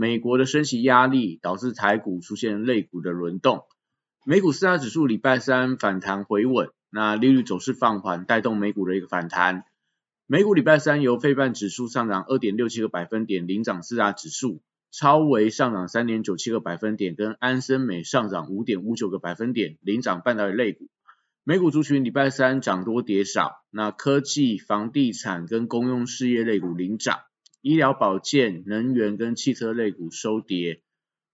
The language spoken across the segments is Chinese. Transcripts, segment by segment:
美国的升息压力导致台股出现类股的轮动，美股四大指数礼拜三反弹回稳，那利率走势放缓，带动美股的一个反弹。美股礼拜三由费半指数上涨二点六七个百分点领涨四大指数，超维上涨三点九七个百分点，跟安森美上涨五点五九个百分点领涨半导体类股。美股族群礼拜三涨多跌少，那科技、房地产跟公用事业类股领涨。医疗保健、能源跟汽车类股收跌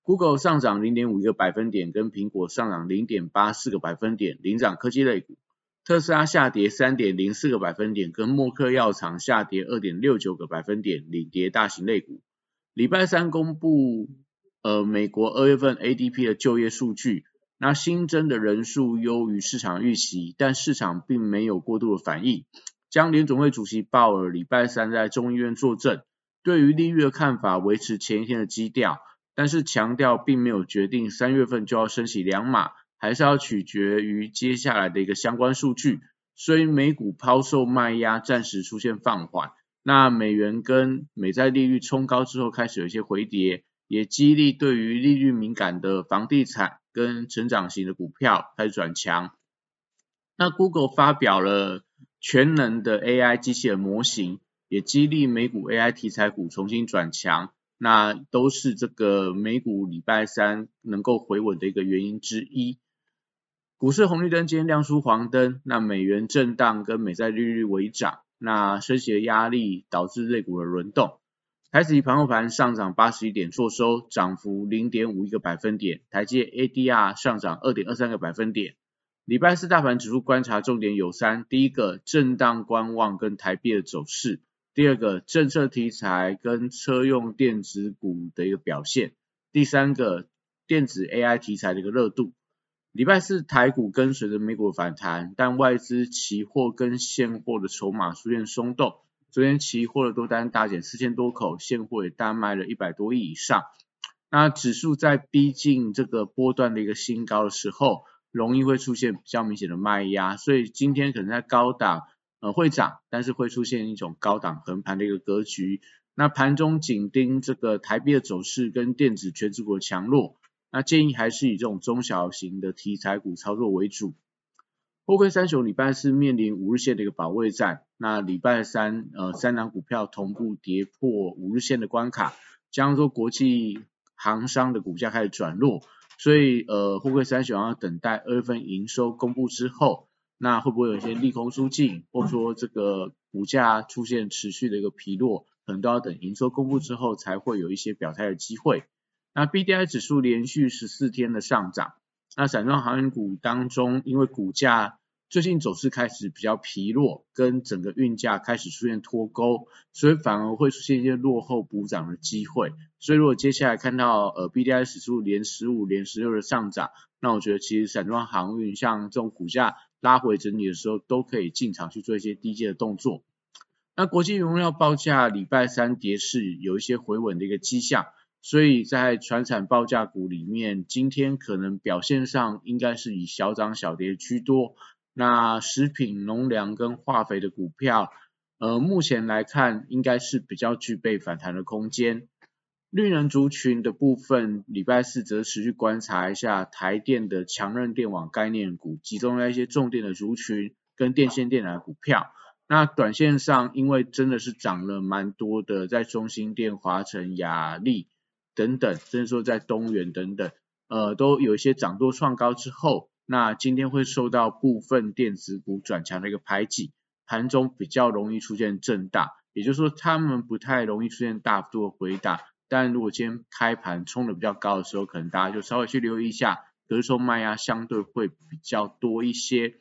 ，Google 上涨零点五一个百分点，跟苹果上涨零点八四个百分点，领涨科技类股。特斯拉下跌三点零四个百分点，跟默克药厂下跌二点六九个百分点，领跌大型类股。礼拜三公布呃美国二月份 ADP 的就业数据，那新增的人数优于市场预期，但市场并没有过度的反应。将联总会主席鲍尔礼拜三在众议院作证。对于利率的看法维持前一天的基调，但是强调并没有决定三月份就要升起两码，还是要取决于接下来的一个相关数据。所以美股抛售卖压暂时出现放缓，那美元跟美债利率冲高之后开始有一些回跌，也激励对于利率敏感的房地产跟成长型的股票开始转强。那 Google 发表了全能的 AI 机器人模型。也激励美股 AI 题材股重新转强，那都是这个美股礼拜三能够回稳的一个原因之一。股市红绿灯今天亮出黄灯，那美元震荡跟美债利率为涨，那升息的压力导致类股的轮动。台指盘后盘上涨八十一点，做收涨幅零点五一个百分点，台积 ADR 上涨二点二三个百分点。礼拜四大盘指数观察重点有三，第一个震荡观望跟台币的走势。第二个政策题材跟车用电子股的一个表现，第三个电子 AI 题材的一个热度。礼拜四台股跟随着美股反弹，但外资期货跟现货的筹码出现松动。昨天期货的多单大减四千多口，现货也大卖了一百多亿以上。那指数在逼近这个波段的一个新高的时候，容易会出现比较明显的卖压，所以今天可能在高档。呃，会涨，但是会出现一种高档横盘的一个格局。那盘中紧盯这个台币的走势跟电子全指股的强弱，那建议还是以这种中小型的题材股操作为主。货柜三雄礼拜四面临五日线的一个保卫战，那礼拜三呃三档股票同步跌破五日线的关卡，加上说国际航商的股价开始转弱，所以呃货柜三雄要等待二月份营收公布之后。那会不会有一些利空出尽，或者说这个股价出现持续的一个疲弱，可能都要等营收公布之后才会有一些表态的机会。那 B D I 指数连续十四天的上涨，那散装航运股当中，因为股价最近走势开始比较疲弱，跟整个运价开始出现脱钩，所以反而会出现一些落后补涨的机会。所以如果接下来看到呃 B D I 指数连十五连十六的上涨，那我觉得其实散装航运像这种股价。拉回整理的时候，都可以进场去做一些低阶的动作。那国际原料报价礼拜三跌势有一些回稳的一个迹象，所以在船产报价股里面，今天可能表现上应该是以小涨小跌居多。那食品、农粮跟化肥的股票，呃，目前来看应该是比较具备反弹的空间。绿能族群的部分，礼拜四则持续观察一下台电的强韧电网概念股，集中在一些重电的族群跟电线电缆股票。那短线上，因为真的是涨了蛮多的，在中心电、华晨、雅力等等，甚至说在东元等等，呃，都有一些涨多创高之后，那今天会受到部分电子股转强的一个排挤，盘中比较容易出现震荡，也就是说，他们不太容易出现大幅度的回档。但如果今天开盘冲的比较高的时候，可能大家就稍微去留意一下，隔收卖压相对会比较多一些。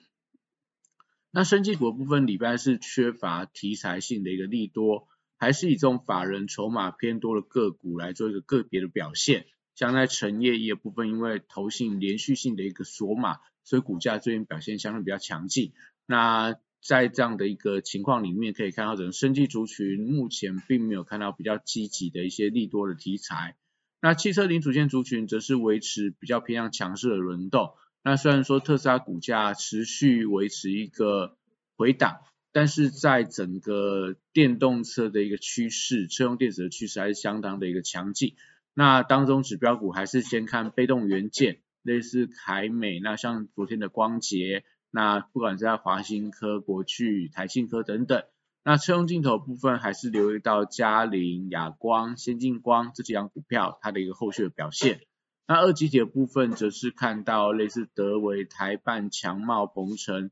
那升绩股的部分，礼拜是缺乏题材性的一个利多，还是以这种法人筹码偏多的个股来做一个个别的表现。像在成业业部分，因为投信连续性的一个锁码，所以股价最近表现相对比较强劲。那在这样的一个情况里面，可以看到整个生技族群目前并没有看到比较积极的一些利多的题材。那汽车零组件族群则是维持比较偏向强势的轮动。那虽然说特斯拉股价持续维持一个回档，但是在整个电动车的一个趋势，车用电子的趋势还是相当的一个强劲。那当中指标股还是先看被动元件，类似凯美，那像昨天的光捷，那不管是在华新科、国巨、台信科等等。那车用镜头部分还是留意到嘉陵、亚光、先进光这几张股票它的一个后续的表现。那二级体的部分则是看到类似德维、台半、强茂、鹏程、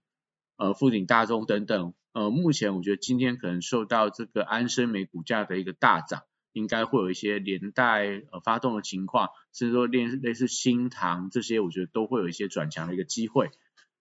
呃富鼎、大众等等。呃，目前我觉得今天可能受到这个安生美股价的一个大涨。应该会有一些连带呃发动的情况，甚至说类类似新塘这些，我觉得都会有一些转强的一个机会。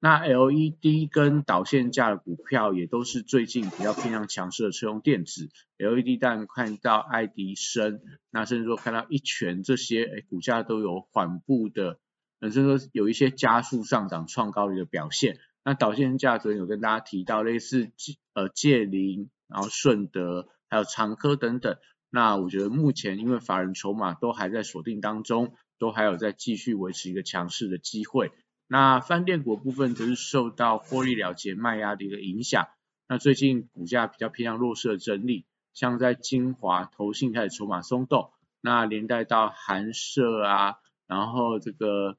那 LED 跟导线架的股票也都是最近比较偏向强势的车用电子。LED 但看到爱迪生，那甚至说看到一拳这些，哎，股价都有缓步的，甚至说有一些加速上涨创高的一个表现。那导线架昨天有跟大家提到类似呃界林，然后顺德，还有长科等等。那我觉得目前因为法人筹码都还在锁定当中，都还有在继续维持一个强势的机会。那饭店股部分则是受到获利了结卖压的一个影响。那最近股价比较偏向弱势的整理，像在金华投信开始筹码松动，那连带到韩社啊，然后这个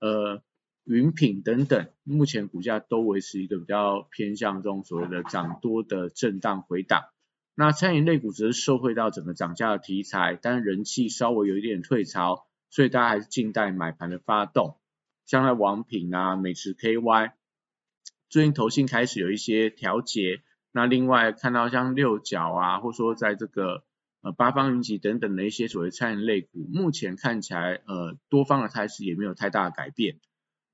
呃云品等等，目前股价都维持一个比较偏向中所谓的涨多的震荡回档。那餐饮类股则是受惠到整个涨价的题材，但人气稍微有一点退潮，所以大家还是静待买盘的发动。像在王品啊、美食 KY，最近投信开始有一些调节。那另外看到像六角啊，或说在这个呃八方云集等等的一些所谓餐饮类股，目前看起来呃多方的态势也没有太大的改变。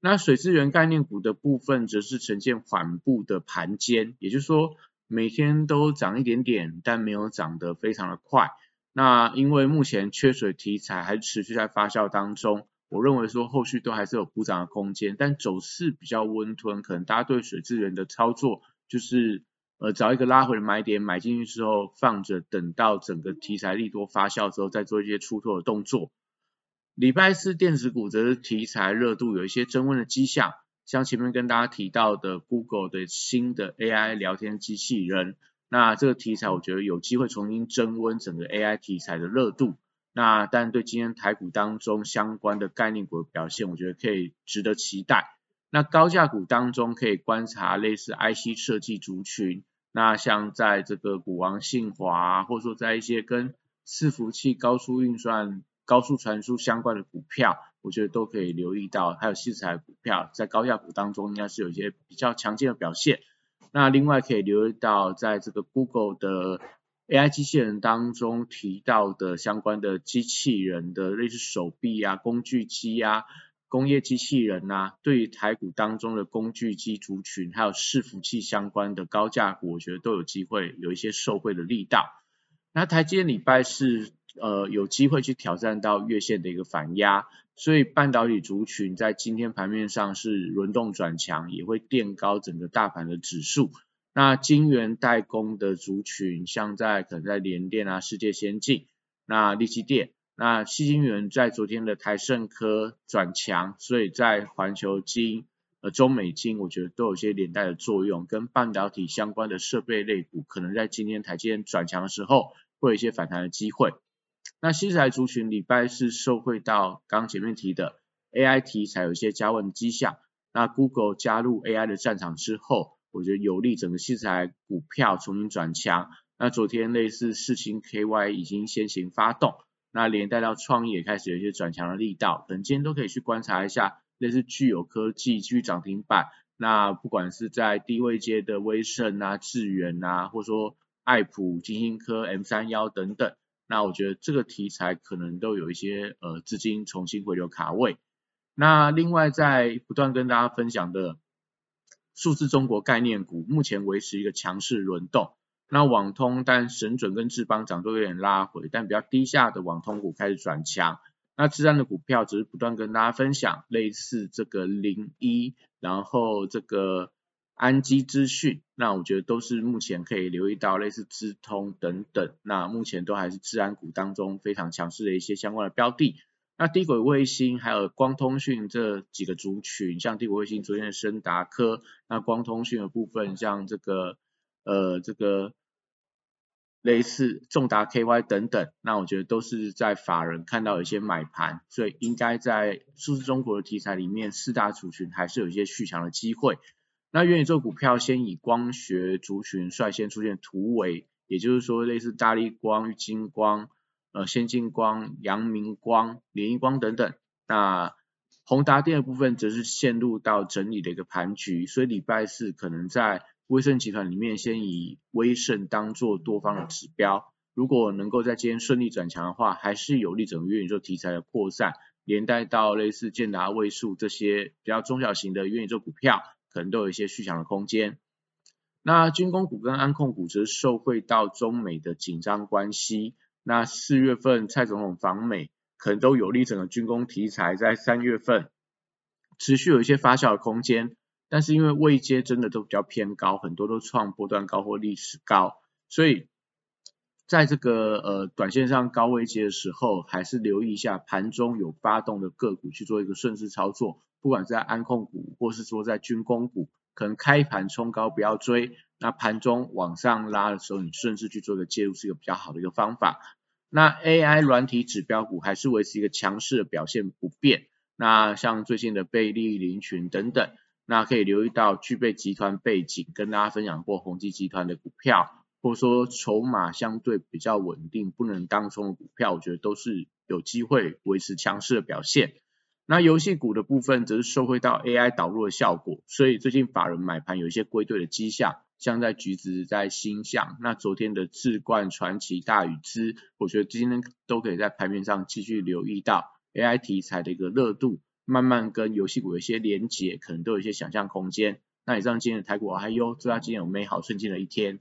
那水资源概念股的部分则是呈现缓步的盘间，也就是说。每天都涨一点点，但没有涨得非常的快。那因为目前缺水题材还持续在发酵当中，我认为说后续都还是有补涨的空间，但走势比较温吞，可能大家对水资源的操作就是呃找一个拉回的买点买进去之后放着，等到整个题材利多发酵之后再做一些出脱的动作。礼拜四电子股则是题材热度有一些增温的迹象。像前面跟大家提到的 Google 的新的 AI 聊天机器人，那这个题材我觉得有机会重新增温整个 AI 题材的热度。那但对今天台股当中相关的概念股的表现，我觉得可以值得期待。那高价股当中可以观察类似 IC 设计族群，那像在这个股王信华，或者说在一些跟伺服器、高速运算、高速传输相关的股票。我觉得都可以留意到，还有细材股票在高价股当中应该是有一些比较强劲的表现。那另外可以留意到，在这个 Google 的 AI 机器人当中提到的相关的机器人的类似手臂啊、工具机啊、工业机器人啊，对于台股当中的工具机族群，还有伺服器相关的高价股，我觉得都有机会有一些受惠的力道。那台积电礼拜是呃有机会去挑战到月线的一个反压。所以半导体族群在今天盘面上是轮动转强，也会垫高整个大盘的指数。那晶圆代工的族群，像在可能在联电啊、世界先进、那力积电、那细晶圆在昨天的台盛科转强，所以在环球晶、呃中美晶，我觉得都有些连带的作用，跟半导体相关的设备类股，可能在今天台积电转强的时候，会有一些反弹的机会。那新材族群礼拜是受惠到刚前面提的 AI 题材有一些加温迹象，那 Google 加入 AI 的战场之后，我觉得有利整个器材股票重新转强。那昨天类似四星 KY 已经先行发动，那连带到创意也开始有一些转强的力道，等今天都可以去观察一下，类似具有科技继续涨停板，那不管是在低位阶的威盛啊、智远啊，或者说爱普、金星科、M 三幺等等。那我觉得这个题材可能都有一些呃资金重新回流卡位。那另外在不断跟大家分享的数字中国概念股，目前维持一个强势轮动。那网通但神准跟智邦涨都有点拉回，但比较低下的网通股开始转强。那治安的股票只是不断跟大家分享类似这个零一，然后这个安基资讯，那我觉得都是目前可以留意到类似资通等等，那目前都还是治安股当中非常强势的一些相关的标的。那低轨卫星还有光通讯这几个族群，像低轨卫星昨天的深达科，那光通讯的部分像这个呃这个类似重达 KY 等等，那我觉得都是在法人看到有一些买盘，所以应该在数字中国的题材里面，四大族群还是有一些续强的机会。那元宇宙股票先以光学族群率先出现突围，也就是说类似大力光、金光。呃，先进光、阳明光、联益光等等，那宏达电的部分则是陷入到整理的一个盘局，所以礼拜四可能在威盛集团里面先以威盛当做多方的指标，如果能够在今天顺利转强的话，还是有利整个元宇宙题材的扩散，连带到类似建达、位数这些比较中小型的元宇宙股票，可能都有一些续强的空间。那军工股跟安控股则受惠到中美的紧张关系。那四月份蔡总统访美，可能都有利整个军工题材在三月份持续有一些发酵的空间，但是因为位阶真的都比较偏高，很多都创波段高或历史高，所以在这个呃短线上高位阶的时候，还是留意一下盘中有发动的个股去做一个顺势操作，不管是在安控股或是说在军工股，可能开盘冲高不要追，那盘中往上拉的时候，你顺势去做一个介入是一个比较好的一个方法。那 AI 软体指标股还是维持一个强势的表现不变。那像最近的贝利、林群等等，那可以留意到具备集团背景，跟大家分享过宏基集团的股票，或者说筹码相对比较稳定，不能当冲的股票，我觉得都是有机会维持强势的表现。那游戏股的部分则是受惠到 AI 导入的效果，所以最近法人买盘有一些归队的迹象。像在橘子在星象，那昨天的智冠传奇大禹之，我觉得今天都可以在盘面上继续留意到 AI 题材的一个热度，慢慢跟游戏股有一些连结，可能都有一些想象空间。那以上今天的台股还有，祝大家今天有美好顺境的一天。